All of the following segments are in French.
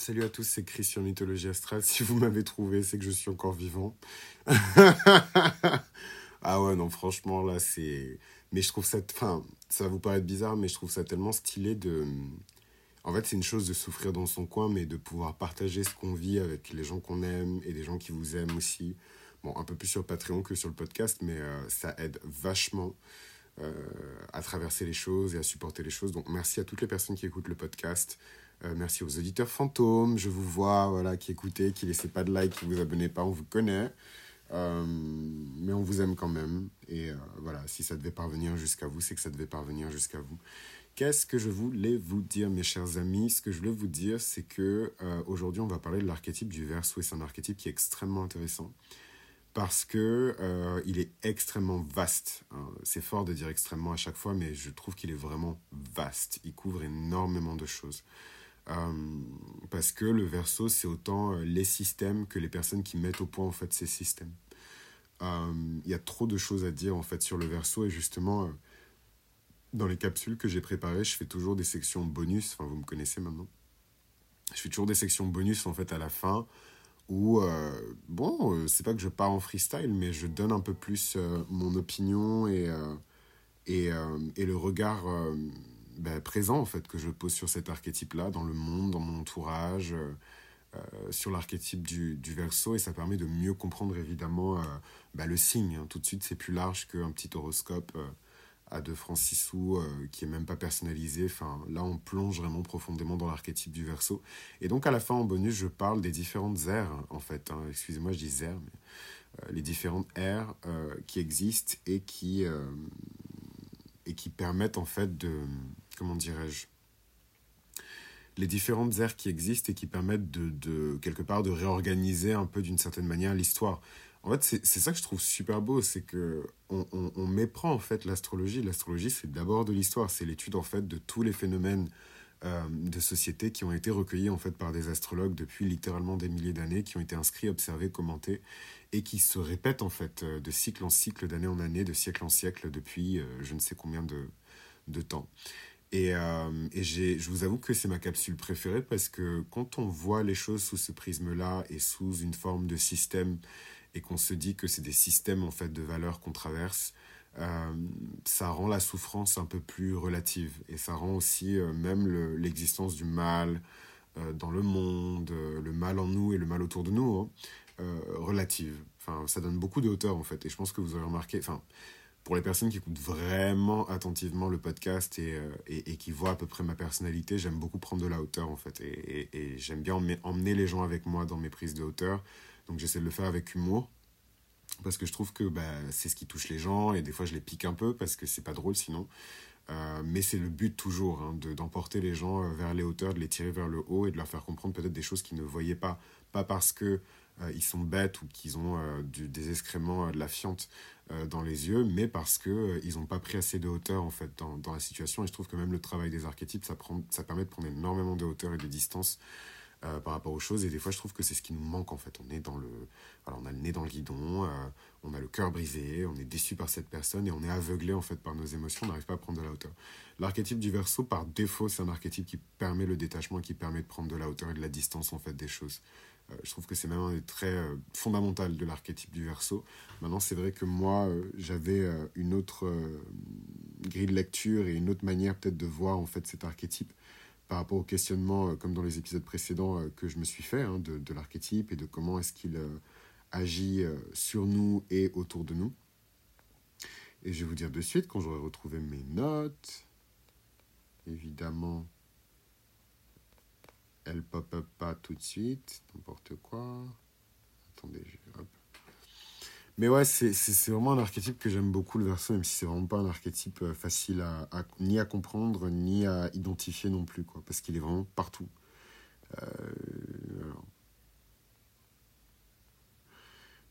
Salut à tous, c'est Christian Mythologie Astrale. Si vous m'avez trouvé, c'est que je suis encore vivant. ah ouais, non, franchement, là, c'est. Mais je trouve ça. Enfin, ça va vous paraître bizarre, mais je trouve ça tellement stylé de. En fait, c'est une chose de souffrir dans son coin, mais de pouvoir partager ce qu'on vit avec les gens qu'on aime et les gens qui vous aiment aussi. Bon, un peu plus sur Patreon que sur le podcast, mais euh, ça aide vachement euh, à traverser les choses et à supporter les choses. Donc, merci à toutes les personnes qui écoutent le podcast. Euh, merci aux auditeurs fantômes, je vous vois, voilà, qui écoutez, qui laissez pas de like, qui vous abonnez pas, on vous connaît. Euh, mais on vous aime quand même. Et euh, voilà, si ça devait parvenir jusqu'à vous, c'est que ça devait parvenir jusqu'à vous. Qu'est-ce que je voulais vous dire, mes chers amis? Ce que je voulais vous dire, c'est que aujourd'hui, on va parler de l'archétype du verso. Et c'est un archétype qui est extrêmement intéressant parce que il est extrêmement vaste. Hein. C'est fort de dire extrêmement à chaque fois, mais je trouve qu'il est vraiment vaste. Il couvre énormément de choses. Euh, parce que le verso, c'est autant euh, les systèmes que les personnes qui mettent au point en fait ces systèmes. Euh, il y a trop de choses à dire en fait sur le verso et justement dans les capsules que j'ai préparées, je fais toujours des sections bonus. Enfin, vous me connaissez maintenant. Je fais toujours des sections bonus en fait à la fin où bon, c'est pas que je pars en freestyle, mais je donne un peu plus mon opinion et, et, le regard ben, présent en fait que je pose sur cet archétype-là dans le monde, dans mon entourage, euh, euh, sur l'archétype du, du, verso et ça permet de mieux comprendre évidemment euh, ben, le signe. Hein. Tout de suite, c'est plus large qu'un petit horoscope à 2 francs 6 sous qui est même pas personnalisé. Enfin, là, on plonge vraiment profondément dans l'archétype du verso. Et donc, à la fin, en bonus, je parle des différentes aires en fait. Hein. Excusez-moi, je dis aires, mais les différentes aires qui existent et qui et qui permettent en fait de comment dirais-je, les différentes aires qui existent et qui permettent de, de quelque part de réorganiser un peu d'une certaine manière l'histoire. En fait, c'est ça que je trouve super beau, c'est que on, on, méprend en fait l'astrologie. L'astrologie, c'est d'abord de l'histoire, c'est l'étude en fait de tous les phénomènes euh, de société qui ont été recueillis en fait par des astrologues depuis littéralement des milliers d'années, qui ont été inscrits, observés, commentés et qui se répètent en fait euh, de cycle en cycle, d'année en année, de siècle en siècle depuis euh, je ne sais combien de, de temps. Et, je vous avoue que c'est ma capsule préférée parce que quand on voit les choses sous ce prisme-là et sous une forme de système et qu'on se dit que c'est des systèmes en fait de valeurs qu'on traverse, ça rend la souffrance un peu plus relative et ça rend aussi euh, même l'existence du mal dans le monde, le mal en nous et le mal autour de nous, hein, relative. Enfin, ça donne beaucoup de hauteur en fait et je pense que vous aurez remarqué, enfin pour les personnes qui écoutent vraiment attentivement le podcast et, euh, et, qui voient à peu près ma personnalité, j'aime beaucoup prendre de la hauteur en fait. Et j'aime bien emmener, les gens avec moi dans mes prises de hauteur. Donc j'essaie de le faire avec humour. Parce que je trouve que bah, c'est ce qui touche les gens et des fois je les pique un peu parce que c'est pas drôle sinon. Euh, mais c'est le but toujours, hein, d'emporter les gens euh, vers les hauteurs, de les tirer vers le haut et de leur faire comprendre peut-être des choses qu'ils ne voyaient pas. Pas parce que euh, ils sont bêtes ou qu'ils ont du, des excréments, de la fiente dans les yeux, mais parce qu'ils ils n'ont pas pris assez de hauteur en fait dans, dans, la situation. Et je trouve que même le travail des archétypes, ça, prend, ça permet de prendre énormément de hauteur et de distance par rapport aux choses. Et des fois, je trouve que c'est ce qui nous manque en fait. On est dans le, alors on a le nez dans le guidon, on a le cœur brisé, on est déçu par cette personne et on est aveuglé en fait par nos émotions. On n'arrive pas à prendre de la hauteur. L'archétype du verso, par défaut, c'est un archétype qui permet le détachement, qui permet de prendre de la hauteur et de la distance en fait des choses. Euh, je trouve que c'est même un des traits euh, fondamentaux de l'archétype du verso. Maintenant, c'est vrai que moi, euh, j'avais une autre grille de lecture et une autre manière peut-être de voir en fait cet archétype par rapport au questionnement, comme dans les épisodes précédents, que je me suis fait hein, de, l'archétype et de comment est-ce qu'il agit sur nous et autour de nous. Et je vais vous dire de suite, quand j'aurai retrouvé mes notes, évidemment, elle pop-up pas tout de suite, n'importe quoi. Attendez, hop. Mais ouais, c'est vraiment un archétype que j'aime beaucoup, le verso, même si c'est vraiment pas un archétype euh, facile à, ni à comprendre, ni à identifier non plus, quoi, parce qu'il est vraiment partout. Euh,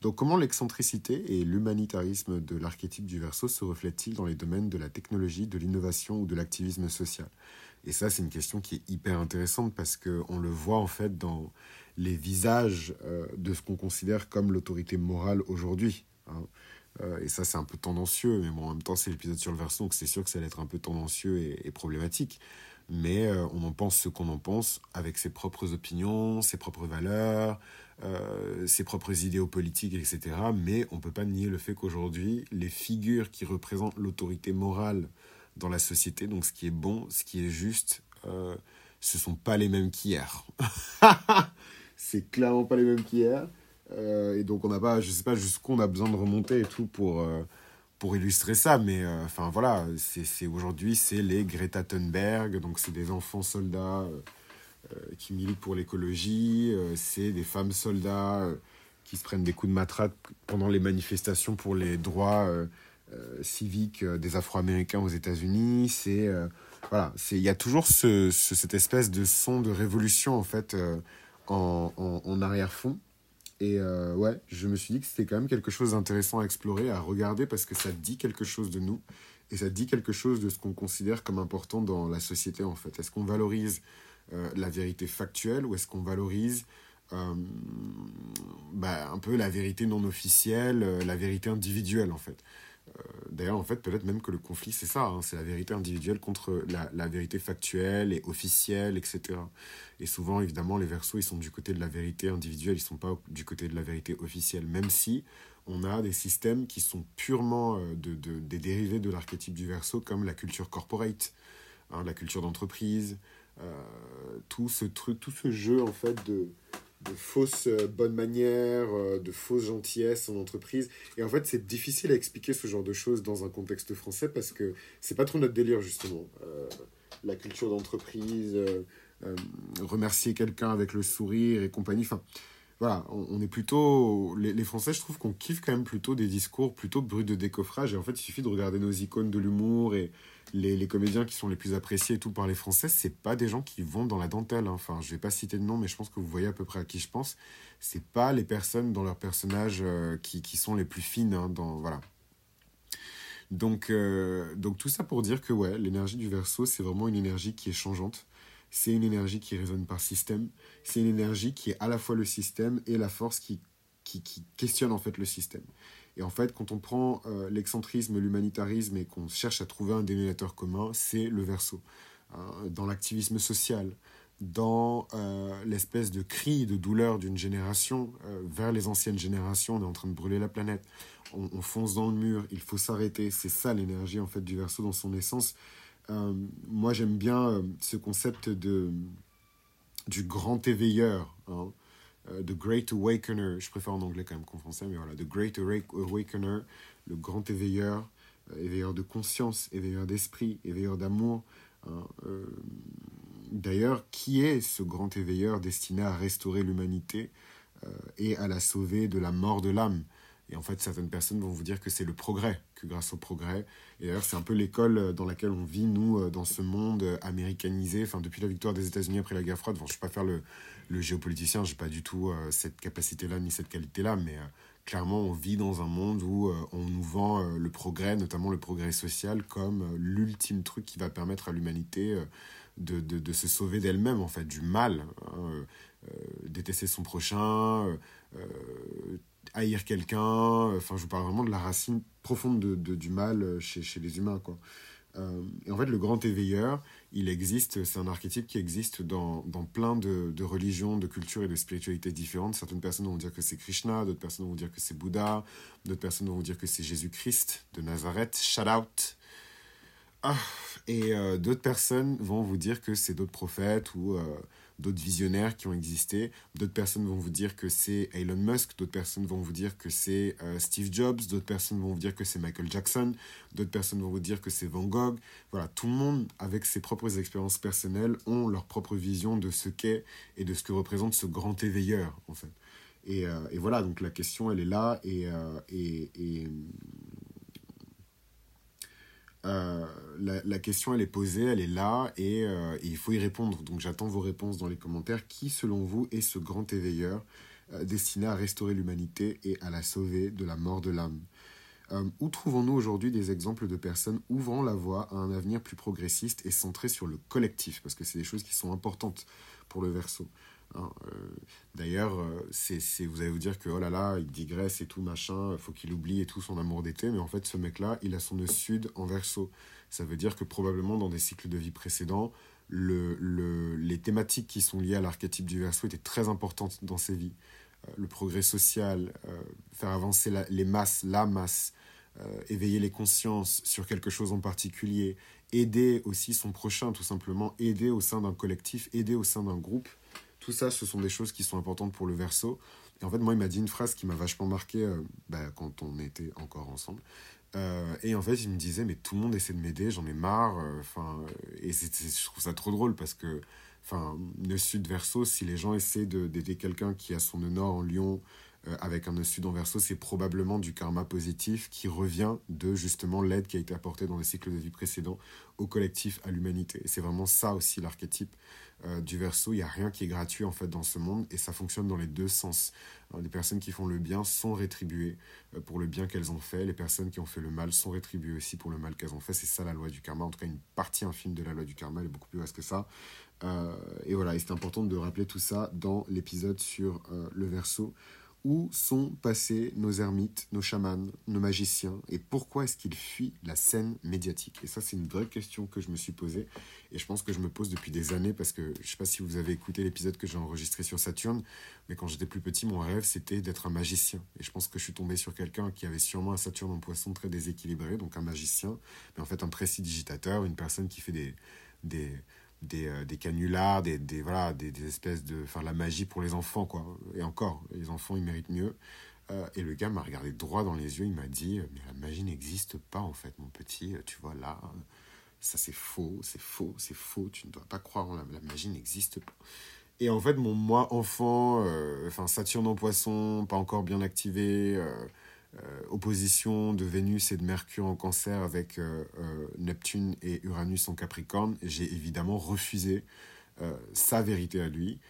Donc comment l'excentricité et l'humanitarisme de l'archétype du verso se reflètent-ils dans les domaines de la technologie, de l'innovation ou de l'activisme social? Et ça, c'est une question qui est hyper intéressante parce qu'on le voit en fait dans les visages euh, de ce qu'on considère comme l'autorité morale aujourd'hui. Hein. Euh, et ça, c'est un peu tendancieux, mais bon, en même temps, c'est l'épisode sur le verso, donc c'est sûr que ça va être un peu tendancieux et, problématique. mais euh, on en pense ce qu'on en pense, avec ses propres opinions, ses propres valeurs, ses propres idéaux politiques, etc. Mais on ne peut pas nier le fait qu'aujourd'hui, les figures qui représentent l'autorité morale dans la société, donc ce qui est bon, ce qui est juste, euh, ce sont pas les mêmes qu'hier. c'est clairement pas les mêmes qu'hier. Euh, et donc on n'a pas, je sais pas jusqu'où on a besoin de remonter et tout pour, euh, pour illustrer ça, mais euh, enfin voilà, c'est aujourd'hui c'est les Greta Thunberg, donc c'est des enfants soldats qui militent pour l'écologie, c'est des femmes soldats qui se prennent des coups de matraque pendant les manifestations pour les droits civiques des Afro-Américains aux États-Unis, c'est voilà, il y a toujours ce, cette espèce de son de révolution en fait en, en, arrière-fond. Et euh, ouais, je me suis dit que c'était quand même quelque chose d'intéressant à explorer, à regarder, parce que ça dit quelque chose de nous, et ça dit quelque chose de ce qu'on considère comme important dans la société, en fait. Est-ce qu'on valorise euh, la vérité factuelle, ou est-ce qu'on valorise euh, bah, un peu la vérité non officielle, la vérité individuelle, en fait? euh, d'ailleurs, en fait, peut-être même que le conflit, c'est ça, hein, c'est la vérité individuelle contre la, vérité factuelle et officielle, etc. Et souvent, évidemment, les versos, ils sont du côté de la vérité individuelle, ils ne sont pas du côté de la vérité officielle, même si on a des systèmes qui sont purement euh, de, des dérivés de l'archétype du verso, comme la culture corporate, hein, la culture d'entreprise, euh, tout ce truc, tout ce jeu, en fait, de de fausses euh, bonnes manières, euh, de fausses gentillesses en entreprise. Et en fait, c'est difficile à expliquer ce genre de choses dans un contexte français parce que c'est pas trop notre délire, justement. Euh, la culture d'entreprise, remercier quelqu'un avec le sourire et compagnie. Enfin, voilà, on, est plutôt. Les, Français, je trouve qu'on kiffe quand même plutôt des discours plutôt bruts de décoffrage. Et en fait, il suffit de regarder nos icônes de l'humour et les, les, comédiens qui sont les plus appréciés et tout par les Français, c'est pas des gens qui vont dans la dentelle. Hein. Enfin, je vais pas citer de nom, mais je pense que vous voyez à peu près à qui je pense. C'est pas les personnes dans leurs personnages euh, qui, qui, sont les plus fines. Hein, dans, voilà. Donc, euh, donc tout ça pour dire que ouais, l'énergie du verso, c'est vraiment une énergie qui est changeante. C'est une énergie qui résonne par système. C'est une énergie qui est à la fois le système et la force qui, qui, questionne en fait le système. Et en fait, quand on prend euh, l'excentrisme, l'humanitarisme et qu'on cherche à trouver un dénominateur commun, c'est le verso. Hein, dans l'activisme social, dans euh, l'espèce de cri de douleur d'une génération euh, vers les anciennes générations, on est en train de brûler la planète, on, on fonce dans le mur, il faut s'arrêter. C'est ça l'énergie en fait du verso dans son essence. Moi, j'aime bien ce concept de du grand éveilleur. Hein. Euh, The Great Awakener, je préfère en anglais quand même qu'en français, mais voilà, The Great Awakener, le grand éveilleur, euh, éveilleur de conscience, éveilleur d'esprit, éveilleur d'amour. Hein, euh, d'ailleurs, qui est ce grand éveilleur destiné à restaurer l'humanité et à la sauver de la mort de l'âme? Et en fait, certaines personnes vont vous dire que c'est le progrès, que grâce au progrès. Et d'ailleurs, c'est un peu l'école dans laquelle on vit, nous, dans ce monde américanisé. Enfin, depuis la victoire des États-Unis après la guerre froide, bon, je ne vais pas faire le, géopoliticien, je n'ai pas du tout euh, cette capacité-là ni cette qualité-là, mais euh, clairement, on vit dans un monde où euh, on nous vend le progrès, notamment le progrès social, comme l'ultime truc qui va permettre à l'humanité de, se sauver d'elle-même, en fait, du mal. Hein, détester son prochain, haïr quelqu'un. Enfin, je vous parle vraiment de la racine profonde de, du mal chez, chez les humains, quoi. Euh, et en fait, le grand éveilleur, il existe, c'est un archétype qui existe dans, dans plein de, de, religions, de cultures et de spiritualités différentes. Certaines personnes vont dire que c'est Krishna, d'autres personnes vont dire que c'est Bouddha, d'autres personnes vont dire que c'est Jésus-Christ de Nazareth. Shout out! Ah, et euh, d'autres personnes vont vous dire que c'est d'autres prophètes ou euh, d'autres visionnaires qui ont existé. D'autres personnes vont vous dire que c'est Elon Musk, d'autres personnes vont vous dire que c'est euh, Steve Jobs, d'autres personnes vont vous dire que c'est Michael Jackson, d'autres personnes vont vous dire que c'est Van Gogh. Voilà, tout le monde, avec ses propres expériences personnelles, ont leur propre vision de ce qu'est et de ce que représente ce grand éveilleur, en fait. Et, euh, voilà, donc la question, elle est là, et, euh, et euh, la, question, elle est posée, elle est là, et, euh, et il faut y répondre. Donc j'attends vos réponses dans les commentaires. Qui, selon vous, est ce grand éveilleur euh, destiné à restaurer l'humanité et à la sauver de la mort de l'âme? Où trouvons-nous aujourd'hui des exemples de personnes ouvrant la voie à un avenir plus progressiste et centré sur le collectif? Parce que c'est des choses qui sont importantes pour le verso. Hein, euh, D'ailleurs, euh, vous allez vous dire que oh là là, il digresse et tout machin, faut qu'il oublie et tout son amour d'été, mais en fait, ce mec-là, il a son nœud sud en verso. Ça veut dire que probablement dans des cycles de vie précédents, le, le, les thématiques qui sont liées à l'archétype du verso étaient très importantes dans ses vies. Euh, le progrès social, euh, faire avancer les masses, la masse, euh, éveiller les consciences sur quelque chose en particulier, aider aussi son prochain tout simplement, aider au sein d'un collectif, aider au sein d'un groupe. Tout ça, ce sont des choses qui sont importantes pour le verso. Et en fait, moi, il m'a dit une phrase qui m'a vachement marqué bah, quand on était encore ensemble. et en fait, il me disait, mais tout le monde essaie de m'aider, j'en ai marre. Enfin, et je trouve ça trop drôle parce que enfin, nœud sud verso, si les gens essaient d'aider quelqu'un qui a son nord en lion euh, avec un sud en verso, c'est probablement du karma positif qui revient de justement l'aide qui a été apportée dans les cycles de vie précédents au collectif, à l'humanité. C'est vraiment ça aussi l'archétype euh, du verso. Il n'y a rien qui est gratuit en fait dans ce monde et ça fonctionne dans les deux sens. les personnes qui font le bien sont rétribuées euh, pour le bien qu'elles ont fait. Les personnes qui ont fait le mal sont rétribuées aussi pour le mal qu'elles ont fait. C'est ça la loi du karma. En tout cas, une partie infime de la loi du karma. Elle est beaucoup plus vaste que ça. Et voilà, et c'est important de rappeler tout ça dans l'épisode sur le verso. Où sont passés nos ermites, nos chamans, nos magiciens Et pourquoi est-ce qu'ils fuient la scène médiatique? Et ça, c'est une vraie question que je me suis posée. Et je pense que je me pose depuis des années parce que je ne sais pas si vous avez écouté l'épisode que j'ai enregistré sur Saturne, mais quand j'étais plus petit, mon rêve, c'était d'être un magicien. Et je pense que je suis tombé sur quelqu'un qui avait sûrement un Saturne en poisson très déséquilibré, donc un magicien, mais en fait un digitateur, une personne qui fait des, des, des, euh, des canulars, des, des, voilà, des, des, espèces de... Enfin, la magie pour les enfants, quoi. Et encore, les enfants, ils méritent mieux. Euh, et le gars m'a regardé droit dans les yeux, il m'a dit, mais la magie n'existe pas, en fait, mon petit. Tu vois, là, ça c'est faux, c'est faux, c'est faux, tu ne dois pas croire en la, la magie n'existe pas. Et en fait, mon moi enfant, euh, enfin Saturne en poisson, pas encore bien activé, opposition de Vénus et de Mercure en cancer avec euh, euh, Neptune et Uranus en Capricorne, j'ai évidemment refusé sa vérité à lui.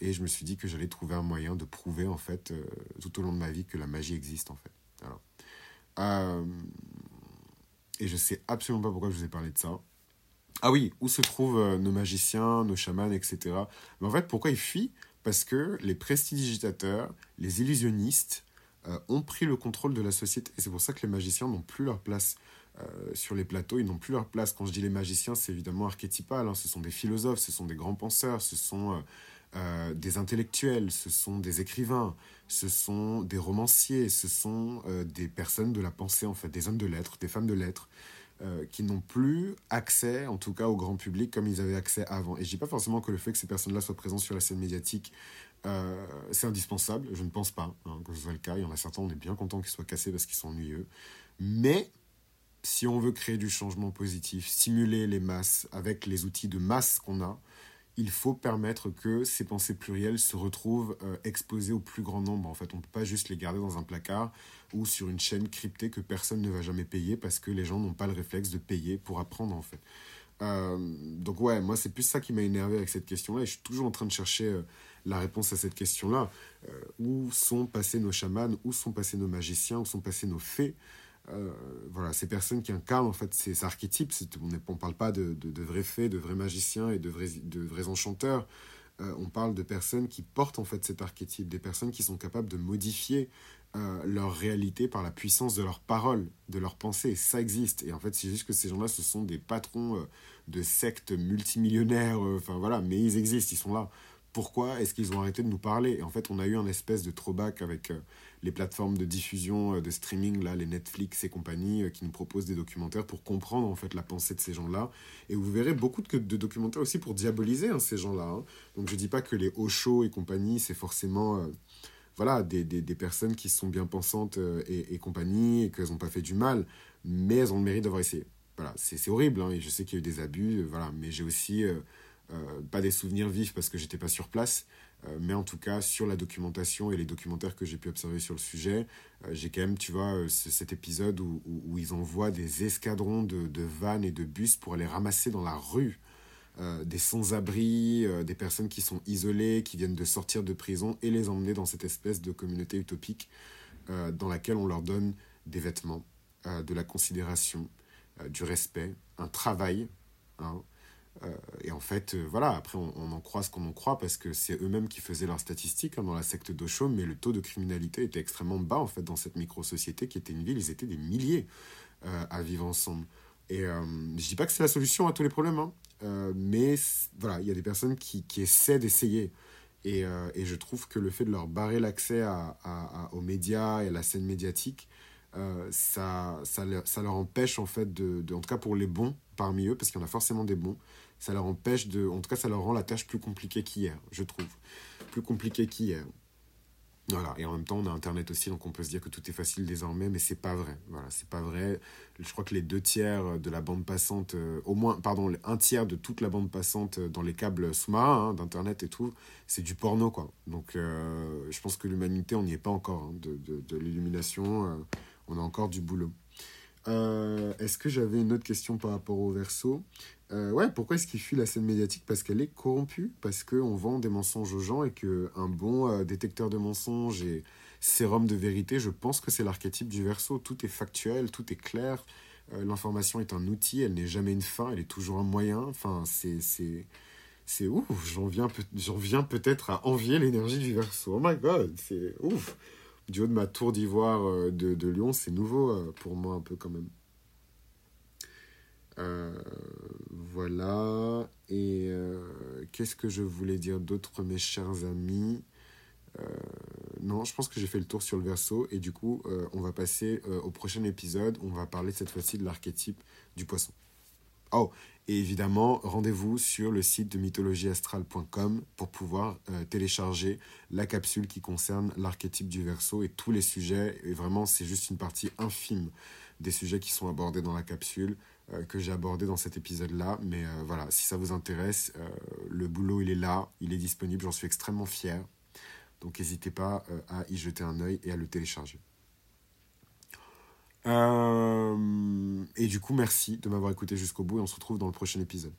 et je me suis dit que j'allais trouver un moyen de prouver en fait tout au long de ma vie que la magie existe en fait. et je sais absolument pas pourquoi je vous ai parlé de ça. Ah oui, où se trouvent nos magiciens, nos chamans, etc. Mais en fait, pourquoi ils fuient Parce que les prestidigitateurs, les illusionnistes, euh, ont pris le contrôle de la société. Et c'est pour ça que les magiciens n'ont plus leur place euh, sur les plateaux, ils n'ont plus leur place. Quand je dis les magiciens, c'est évidemment archétypal. Hein. Ce sont des philosophes, ce sont des grands penseurs, ce sont euh, des intellectuels, ce sont des écrivains, ce sont des romanciers, ce sont des personnes de la pensée, en fait, des hommes de lettres, des femmes de lettres. Qui n'ont plus accès, en tout cas au grand public, comme ils avaient accès avant. Et je dis pas forcément que le fait que ces personnes-là soient présentes sur la scène médiatique euh, c'est indispensable, je ne pense pas hein, que ce soit le cas. Il y en a certains, on est bien content qu'ils soient cassés parce qu'ils sont ennuyeux. Mais si on veut créer du changement positif, stimuler les masses avec les outils de masse qu'on a, il faut permettre que ces pensées plurielles se retrouvent euh, exposées au plus grand nombre. En fait, on ne peut pas juste les garder dans un placard ou sur une chaîne cryptée que personne ne va jamais payer parce que les gens n'ont pas le réflexe de payer pour apprendre, en fait. Euh, donc ouais, moi c'est plus ça qui m'a énervé avec cette question-là et je suis toujours en train de chercher la réponse à cette question-là. Euh, où sont passés nos chamans? Où sont passés nos magiciens? Où sont passés nos fées? Euh, voilà, ces personnes qui incarnent en fait ces archétypes, on ne parle pas de, de, vrais fées, de vrais magiciens et de vrais, de vrais enchanteurs, euh, on parle de personnes qui portent en fait cet archétype, des personnes qui sont capables de modifier leur réalité par la puissance de leurs paroles, de leurs pensées, ça existe. Et en fait, c'est juste que ces gens-là, ce sont des patrons de sectes multimillionnaires, enfin voilà, mais ils existent, ils sont là pourquoi est-ce qu'ils ont arrêté de nous parler? Et en fait, on a eu un espèce de throwback avec euh, les plateformes de diffusion, euh, de streaming, là, les Netflix et compagnie, euh, qui nous proposent des documentaires pour comprendre en fait la pensée de ces gens-là. Et vous verrez beaucoup de, documentaires aussi pour diaboliser hein, ces gens-là. Hein. Donc je dis pas que les Osho et compagnie, c'est forcément voilà, des, des, personnes qui sont bien pensantes et, compagnie, et qu'elles n'ont pas fait du mal, mais elles ont le mérite d'avoir essayé. Voilà, c'est horrible, hein, et je sais qu'il y a eu des abus, voilà, mais j'ai aussi pas des souvenirs vifs parce que j'étais pas sur place, euh, mais en tout cas sur la documentation et les documentaires que j'ai pu observer sur le sujet, euh, j'ai quand même, tu vois, cet épisode où, ils envoient des escadrons de, de, vannes et de bus pour aller ramasser dans la rue des sans-abri, des personnes qui sont isolées, qui viennent de sortir de prison et les emmener dans cette espèce de communauté utopique dans laquelle on leur donne des vêtements, de la considération, du respect, un travail. Hein, euh, et en fait, euh, voilà, après, on, en croit ce qu'on en croit parce que c'est eux-mêmes qui faisaient leurs statistiques hein, dans la secte d'Ocho, mais le taux de criminalité était extrêmement bas, en fait, dans cette micro-société qui était une ville. Ils étaient des milliers euh, à vivre ensemble. Et je dis pas que c'est la solution à tous les problèmes, hein, mais voilà, il y a des personnes qui, essaient d'essayer. Et, je trouve que le fait de leur barrer l'accès aux médias et à la scène médiatique, ça, ça, leur empêche, en fait, de, en tout cas pour les bons parmi eux, parce qu'il y en a forcément des bons, ça leur empêche de. En tout cas, ça leur rend la tâche plus compliquée qu'hier, je trouve. Plus compliquée qu'hier. Voilà, et en même temps, on a Internet aussi, donc on peut se dire que tout est facile désormais, mais c'est pas vrai. Voilà, c'est pas vrai. Je crois que les deux tiers de la bande passante, euh, au moins, pardon, un tiers de toute la bande passante dans les câbles sous-marins, hein, d'Internet et tout, c'est du porno, quoi. Donc, euh, je pense que l'humanité, on n'y est pas encore, hein, de, l'illumination, euh, on a encore du boulot. Est-ce que j'avais une autre question par rapport au verso euh, ouais, pourquoi est-ce qu'il fuit la scène médiatique? Parce qu'elle est corrompue, parce qu'on vend des mensonges aux gens et qu'un bon euh, détecteur de mensonges et sérum de vérité, je pense que c'est l'archétype du verso. Tout est factuel, tout est clair. Euh, l'information est un outil, elle n'est jamais une fin, elle est toujours un moyen. Enfin, c'est. c'est ouf, j'en viens, viens peut-être à envier l'énergie du verso. Oh my god, c'est ouf. Du haut de ma tour d'ivoire de, de Lyon, c'est nouveau pour moi un peu quand même. Euh, voilà. Et euh, qu'est-ce que je voulais dire d'autre, mes chers amis? Euh, Non, je pense que j'ai fait le tour sur le verso. Et du coup, on va passer au prochain épisode. On va parler cette fois-ci de l'archétype du poisson. Oh, et évidemment, rendez-vous sur le site de mythologieastrale.com pour pouvoir télécharger la capsule qui concerne l'archétype du verso et tous les sujets. Et vraiment, c'est juste une partie infime des sujets qui sont abordés dans la capsule. Euh, que j'ai abordé dans cet épisode-là. Mais euh, voilà, si ça vous intéresse, euh, le boulot, il est là, il est disponible, j'en suis extrêmement fier. Donc n'hésitez pas à y jeter un œil et à le télécharger. Et du coup, merci de m'avoir écouté jusqu'au bout et on se retrouve dans le prochain épisode.